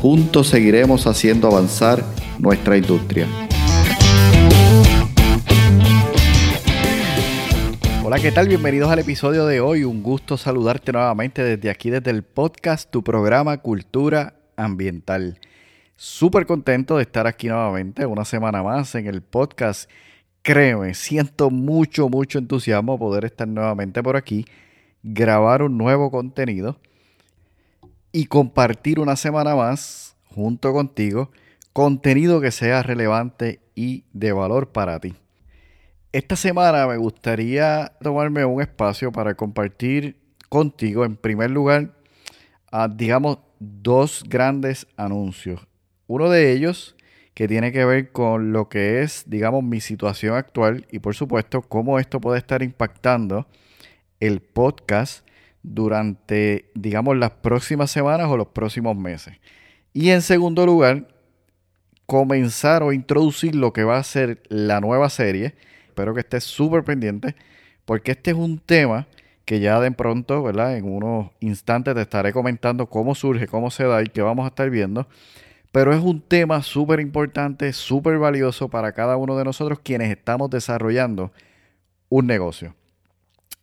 juntos seguiremos haciendo avanzar nuestra industria. Hola, ¿qué tal? Bienvenidos al episodio de hoy. Un gusto saludarte nuevamente desde aquí, desde el podcast, tu programa Cultura Ambiental. Súper contento de estar aquí nuevamente una semana más en el podcast. Créeme, siento mucho, mucho entusiasmo poder estar nuevamente por aquí, grabar un nuevo contenido y compartir una semana más junto contigo contenido que sea relevante y de valor para ti. Esta semana me gustaría tomarme un espacio para compartir contigo, en primer lugar, digamos, dos grandes anuncios. Uno de ellos que tiene que ver con lo que es, digamos, mi situación actual y por supuesto cómo esto puede estar impactando el podcast durante, digamos, las próximas semanas o los próximos meses. Y en segundo lugar, comenzar o introducir lo que va a ser la nueva serie. Espero que estés súper pendiente, porque este es un tema que ya de pronto, ¿verdad? En unos instantes te estaré comentando cómo surge, cómo se da y qué vamos a estar viendo. Pero es un tema súper importante, súper valioso para cada uno de nosotros quienes estamos desarrollando un negocio.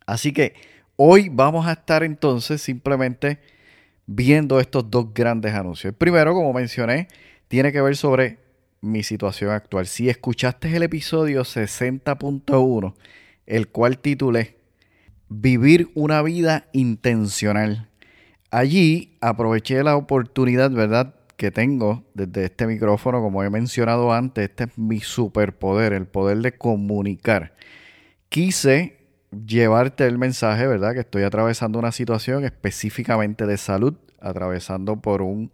Así que Hoy vamos a estar entonces simplemente viendo estos dos grandes anuncios. El primero, como mencioné, tiene que ver sobre mi situación actual. Si escuchaste el episodio 60.1, el cual titulé Vivir una vida intencional. Allí aproveché la oportunidad, ¿verdad? que tengo desde este micrófono, como he mencionado antes, este es mi superpoder, el poder de comunicar. Quise llevarte el mensaje, ¿verdad? Que estoy atravesando una situación específicamente de salud, atravesando por un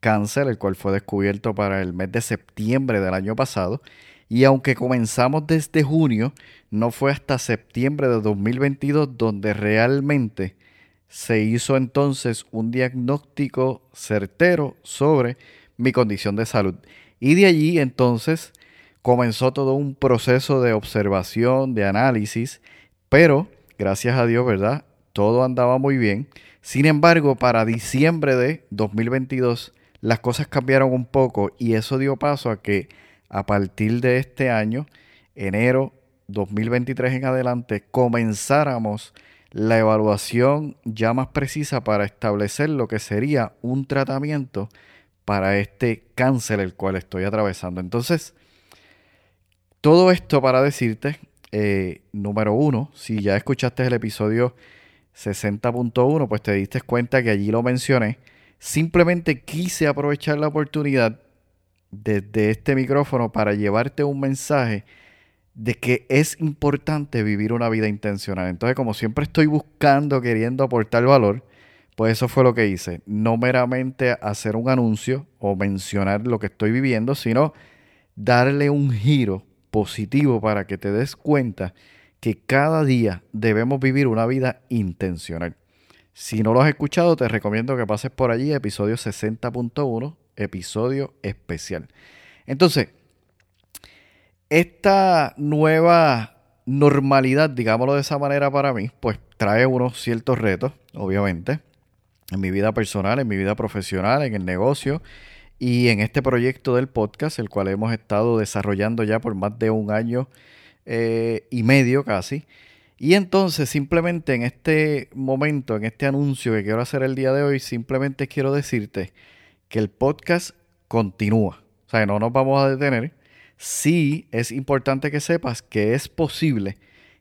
cáncer, el cual fue descubierto para el mes de septiembre del año pasado. Y aunque comenzamos desde junio, no fue hasta septiembre de 2022 donde realmente se hizo entonces un diagnóstico certero sobre mi condición de salud. Y de allí entonces comenzó todo un proceso de observación, de análisis pero, gracias a Dios, ¿verdad? Todo andaba muy bien. Sin embargo, para diciembre de 2022, las cosas cambiaron un poco y eso dio paso a que a partir de este año, enero 2023 en adelante, comenzáramos la evaluación ya más precisa para establecer lo que sería un tratamiento para este cáncer el cual estoy atravesando. Entonces, todo esto para decirte eh, número uno, si ya escuchaste el episodio 60.1, pues te diste cuenta que allí lo mencioné. Simplemente quise aprovechar la oportunidad desde este micrófono para llevarte un mensaje de que es importante vivir una vida intencional. Entonces, como siempre estoy buscando, queriendo aportar valor, pues eso fue lo que hice. No meramente hacer un anuncio o mencionar lo que estoy viviendo, sino darle un giro positivo para que te des cuenta que cada día debemos vivir una vida intencional. Si no lo has escuchado, te recomiendo que pases por allí, episodio 60.1, episodio especial. Entonces, esta nueva normalidad, digámoslo de esa manera para mí, pues trae unos ciertos retos, obviamente, en mi vida personal, en mi vida profesional, en el negocio, y en este proyecto del podcast, el cual hemos estado desarrollando ya por más de un año eh, y medio casi. Y entonces simplemente en este momento, en este anuncio que quiero hacer el día de hoy, simplemente quiero decirte que el podcast continúa. O sea, no nos vamos a detener. Sí es importante que sepas que es posible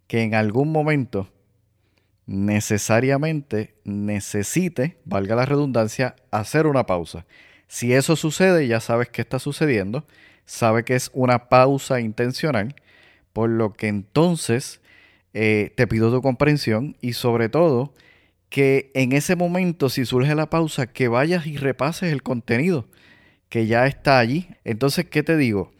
que en algún momento necesariamente necesite, valga la redundancia, hacer una pausa. Si eso sucede, ya sabes qué está sucediendo, sabe que es una pausa intencional, por lo que entonces eh, te pido tu comprensión y sobre todo que en ese momento, si surge la pausa, que vayas y repases el contenido que ya está allí. Entonces, ¿qué te digo?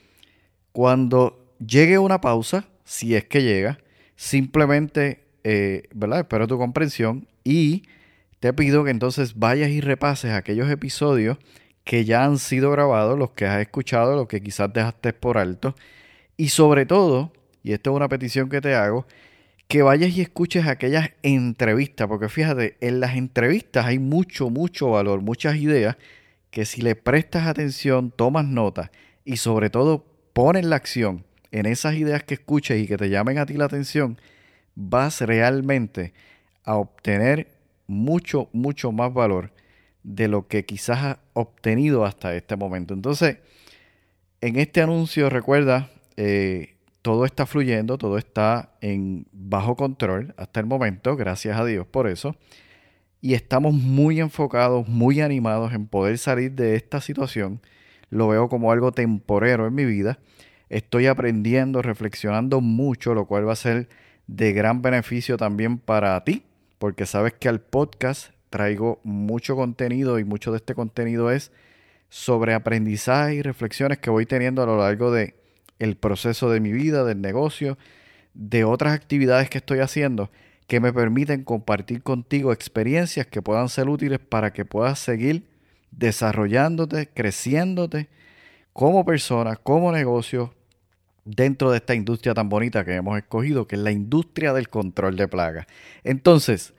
Cuando llegue una pausa, si es que llega, simplemente, eh, ¿verdad? Espero tu comprensión y te pido que entonces vayas y repases aquellos episodios que ya han sido grabados, los que has escuchado, los que quizás dejaste por alto. Y sobre todo, y esto es una petición que te hago, que vayas y escuches aquellas entrevistas, porque fíjate, en las entrevistas hay mucho, mucho valor, muchas ideas que si le prestas atención, tomas nota y sobre todo pones la acción en esas ideas que escuches y que te llamen a ti la atención, vas realmente a obtener mucho, mucho más valor de lo que quizás has obtenido hasta este momento. Entonces, en este anuncio, recuerda, eh, todo está fluyendo, todo está en bajo control hasta el momento, gracias a Dios por eso. Y estamos muy enfocados, muy animados en poder salir de esta situación. Lo veo como algo temporero en mi vida. Estoy aprendiendo, reflexionando mucho, lo cual va a ser de gran beneficio también para ti, porque sabes que al podcast traigo mucho contenido y mucho de este contenido es sobre aprendizaje y reflexiones que voy teniendo a lo largo de el proceso de mi vida, del negocio, de otras actividades que estoy haciendo que me permiten compartir contigo experiencias que puedan ser útiles para que puedas seguir desarrollándote, creciéndote como persona, como negocio dentro de esta industria tan bonita que hemos escogido, que es la industria del control de plagas. Entonces,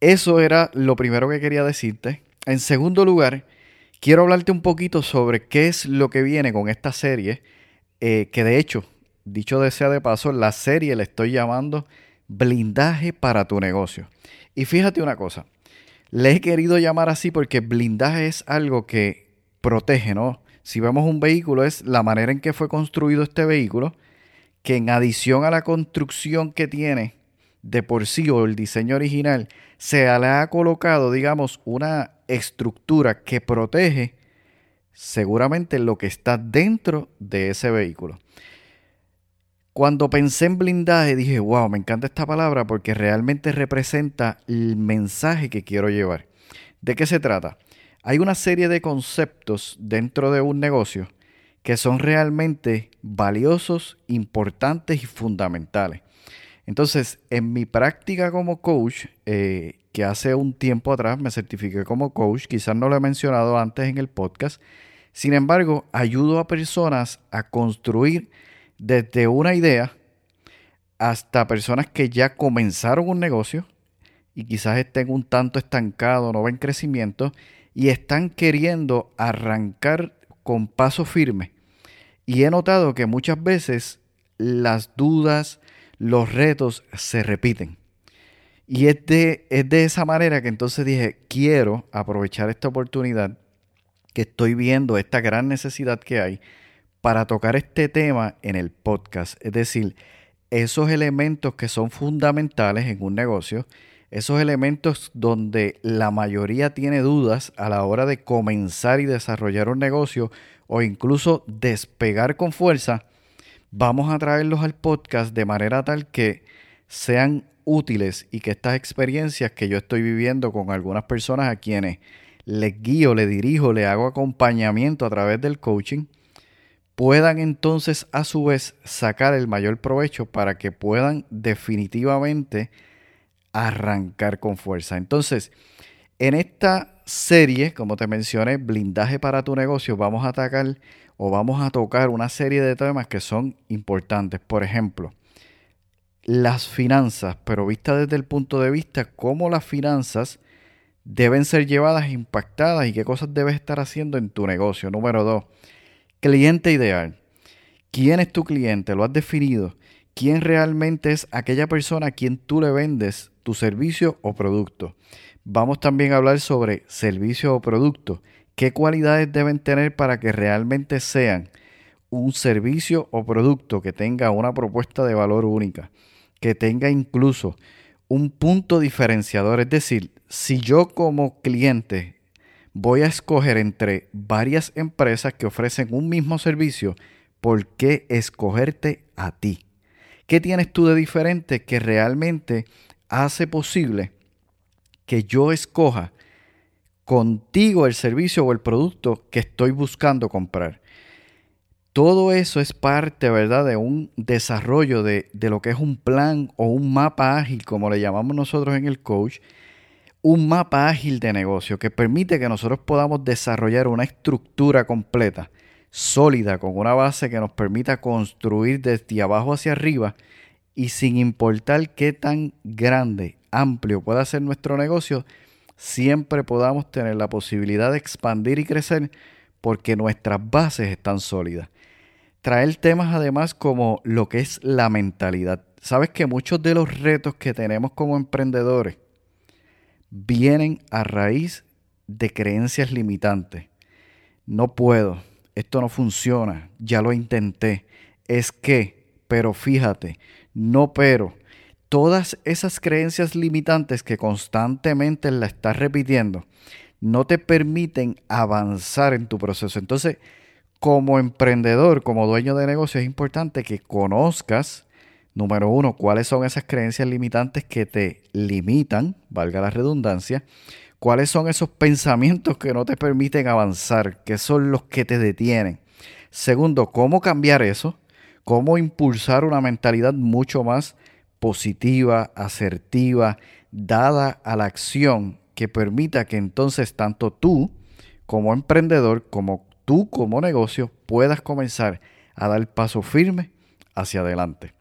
eso era lo primero que quería decirte. En segundo lugar, quiero hablarte un poquito sobre qué es lo que viene con esta serie, eh, que de hecho, dicho sea de paso, la serie le estoy llamando Blindaje para tu negocio. Y fíjate una cosa, le he querido llamar así porque blindaje es algo que protege, ¿no? Si vemos un vehículo es la manera en que fue construido este vehículo, que en adición a la construcción que tiene de por sí o el diseño original, se le ha colocado, digamos, una estructura que protege seguramente lo que está dentro de ese vehículo. Cuando pensé en blindaje dije, wow, me encanta esta palabra porque realmente representa el mensaje que quiero llevar. ¿De qué se trata? Hay una serie de conceptos dentro de un negocio que son realmente valiosos, importantes y fundamentales. Entonces, en mi práctica como coach, eh, que hace un tiempo atrás me certifiqué como coach, quizás no lo he mencionado antes en el podcast, sin embargo, ayudo a personas a construir desde una idea hasta personas que ya comenzaron un negocio y quizás estén un tanto estancados, no ven crecimiento y están queriendo arrancar con paso firme. Y he notado que muchas veces las dudas, los retos se repiten. Y es de, es de esa manera que entonces dije, quiero aprovechar esta oportunidad que estoy viendo, esta gran necesidad que hay, para tocar este tema en el podcast. Es decir, esos elementos que son fundamentales en un negocio, esos elementos donde la mayoría tiene dudas a la hora de comenzar y desarrollar un negocio o incluso despegar con fuerza, vamos a traerlos al podcast de manera tal que sean útiles y que estas experiencias que yo estoy viviendo con algunas personas a quienes les guío, le dirijo, le hago acompañamiento a través del coaching, puedan entonces a su vez sacar el mayor provecho para que puedan definitivamente arrancar con fuerza. Entonces, en esta serie, como te mencioné, blindaje para tu negocio, vamos a atacar o vamos a tocar una serie de temas que son importantes. Por ejemplo, las finanzas, pero vista desde el punto de vista cómo las finanzas deben ser llevadas impactadas y qué cosas debes estar haciendo en tu negocio. Número dos, cliente ideal. ¿Quién es tu cliente? ¿Lo has definido? ¿Quién realmente es aquella persona a quien tú le vendes tu servicio o producto? Vamos también a hablar sobre servicio o producto qué cualidades deben tener para que realmente sean un servicio o producto que tenga una propuesta de valor única, que tenga incluso un punto diferenciador. Es decir, si yo como cliente voy a escoger entre varias empresas que ofrecen un mismo servicio, ¿por qué escogerte a ti? ¿Qué tienes tú de diferente que realmente hace posible que yo escoja contigo el servicio o el producto que estoy buscando comprar. Todo eso es parte, ¿verdad?, de un desarrollo de, de lo que es un plan o un mapa ágil, como le llamamos nosotros en el coach, un mapa ágil de negocio que permite que nosotros podamos desarrollar una estructura completa, sólida, con una base que nos permita construir desde abajo hacia arriba y sin importar qué tan grande, amplio pueda ser nuestro negocio, siempre podamos tener la posibilidad de expandir y crecer porque nuestras bases están sólidas. Traer temas además como lo que es la mentalidad. Sabes que muchos de los retos que tenemos como emprendedores vienen a raíz de creencias limitantes. No puedo, esto no funciona, ya lo intenté, es que, pero fíjate, no pero. Todas esas creencias limitantes que constantemente la estás repitiendo no te permiten avanzar en tu proceso. Entonces, como emprendedor, como dueño de negocio, es importante que conozcas Número uno, ¿cuáles son esas creencias limitantes que te limitan, valga la redundancia? ¿Cuáles son esos pensamientos que no te permiten avanzar? ¿Qué son los que te detienen? Segundo, ¿cómo cambiar eso? ¿Cómo impulsar una mentalidad mucho más positiva, asertiva, dada a la acción que permita que entonces tanto tú como emprendedor, como tú como negocio, puedas comenzar a dar paso firme hacia adelante?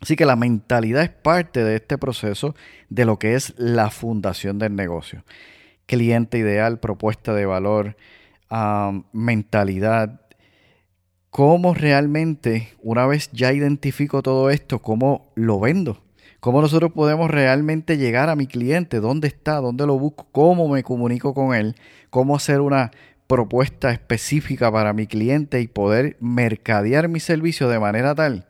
Así que la mentalidad es parte de este proceso de lo que es la fundación del negocio. Cliente ideal, propuesta de valor, mentalidad. ¿Cómo realmente, una vez ya identifico todo esto, cómo lo vendo? ¿Cómo nosotros podemos realmente llegar a mi cliente? ¿Dónde está? ¿Dónde lo busco? ¿Cómo me comunico con él? ¿Cómo hacer una propuesta específica para mi cliente y poder mercadear mi servicio de manera tal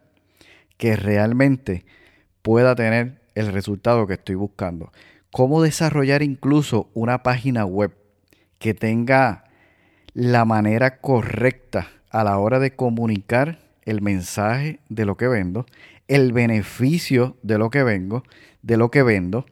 que realmente pueda tener el resultado que estoy buscando. Cómo desarrollar incluso una página web que tenga la manera correcta a la hora de comunicar el mensaje de lo que vendo, el beneficio de lo que vengo, de lo que vendo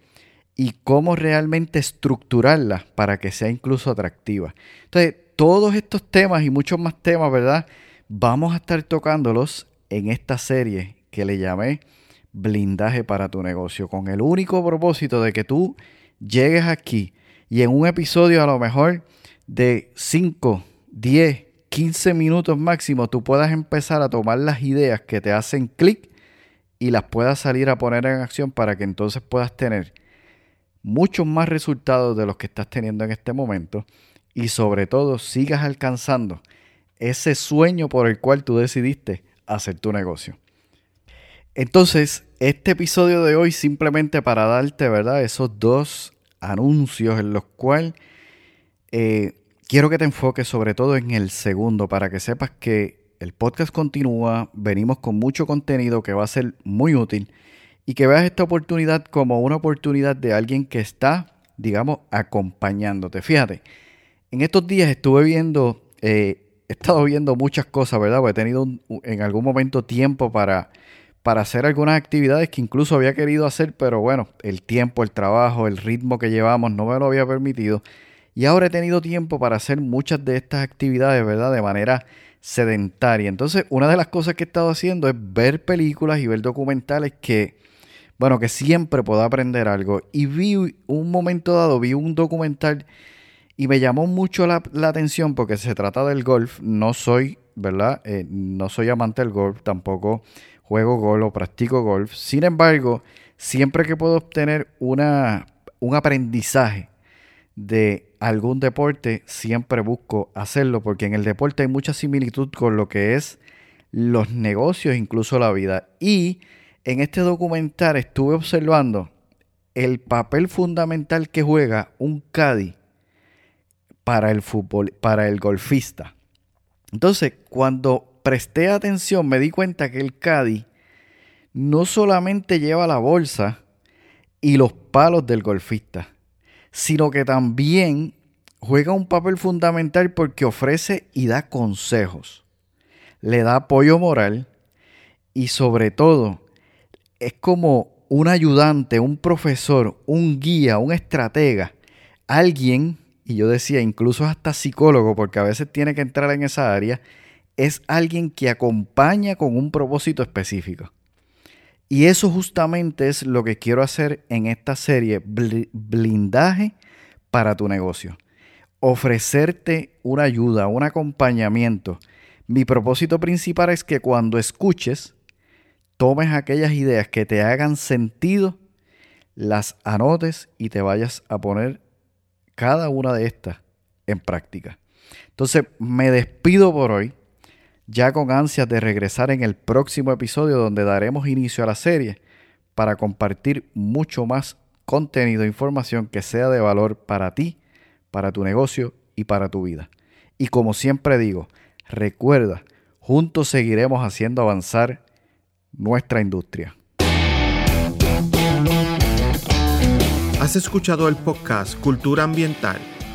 y cómo realmente estructurarla para que sea incluso atractiva. Entonces, todos estos temas y muchos más temas, ¿verdad? Vamos a estar tocándolos en esta serie que le llamé blindaje para tu negocio, con el único propósito de que tú llegues aquí y en un episodio a lo mejor de 5, 10, 15 minutos máximo, tú puedas empezar a tomar las ideas que te hacen clic y las puedas salir a poner en acción para que entonces puedas tener muchos más resultados de los que estás teniendo en este momento y sobre todo sigas alcanzando ese sueño por el cual tú decidiste hacer tu negocio. Entonces, este episodio de hoy simplemente para darte, ¿verdad? Esos dos anuncios en los cuales eh, quiero que te enfoques sobre todo en el segundo para que sepas que el podcast continúa, venimos con mucho contenido que va a ser muy útil y que veas esta oportunidad como una oportunidad de alguien que está, digamos, acompañándote. Fíjate, en estos días estuve viendo, eh, he estado viendo muchas cosas, ¿verdad? Porque he tenido en algún momento tiempo para para hacer algunas actividades que incluso había querido hacer, pero bueno, el tiempo, el trabajo, el ritmo que llevamos no me lo había permitido. Y ahora he tenido tiempo para hacer muchas de estas actividades, ¿verdad? De manera sedentaria. Entonces, una de las cosas que he estado haciendo es ver películas y ver documentales que, bueno, que siempre puedo aprender algo. Y vi un momento dado, vi un documental y me llamó mucho la, atención porque se trata del golf. No soy, ¿verdad? Eh, no soy amante del golf, tampoco juego golf o practico golf. Sin embargo, siempre que puedo obtener una, un aprendizaje de algún deporte, siempre busco hacerlo porque en el deporte hay mucha similitud con lo que es los negocios, incluso la vida. Y en este documental estuve observando el papel fundamental que juega un caddy para el fútbol, para el golfista. Entonces, cuando presté atención me di cuenta que el caddy no solamente lleva la bolsa y los palos del golfista, sino que también juega un papel fundamental porque ofrece y da consejos, le da apoyo moral y sobre todo es como un ayudante, un profesor, un guía, un estratega, alguien y yo decía incluso hasta psicólogo, porque a veces tiene que entrar en esa área, es alguien que acompaña con un propósito específico. Y eso justamente es lo que quiero hacer en esta serie, blindaje para tu negocio. Ofrecerte una ayuda, un acompañamiento. Mi propósito principal es que cuando escuches, tomes aquellas ideas que te hagan sentido, las anotes y te vayas a poner cada una de estas en práctica. Entonces, me despido por hoy, ya con ansias de regresar en el próximo episodio donde daremos inicio a la serie para compartir mucho más contenido e información que sea de valor para ti, para tu negocio y para tu vida. Y como siempre digo, recuerda, juntos seguiremos haciendo avanzar nuestra industria. Has escuchado el podcast Cultura Ambiental.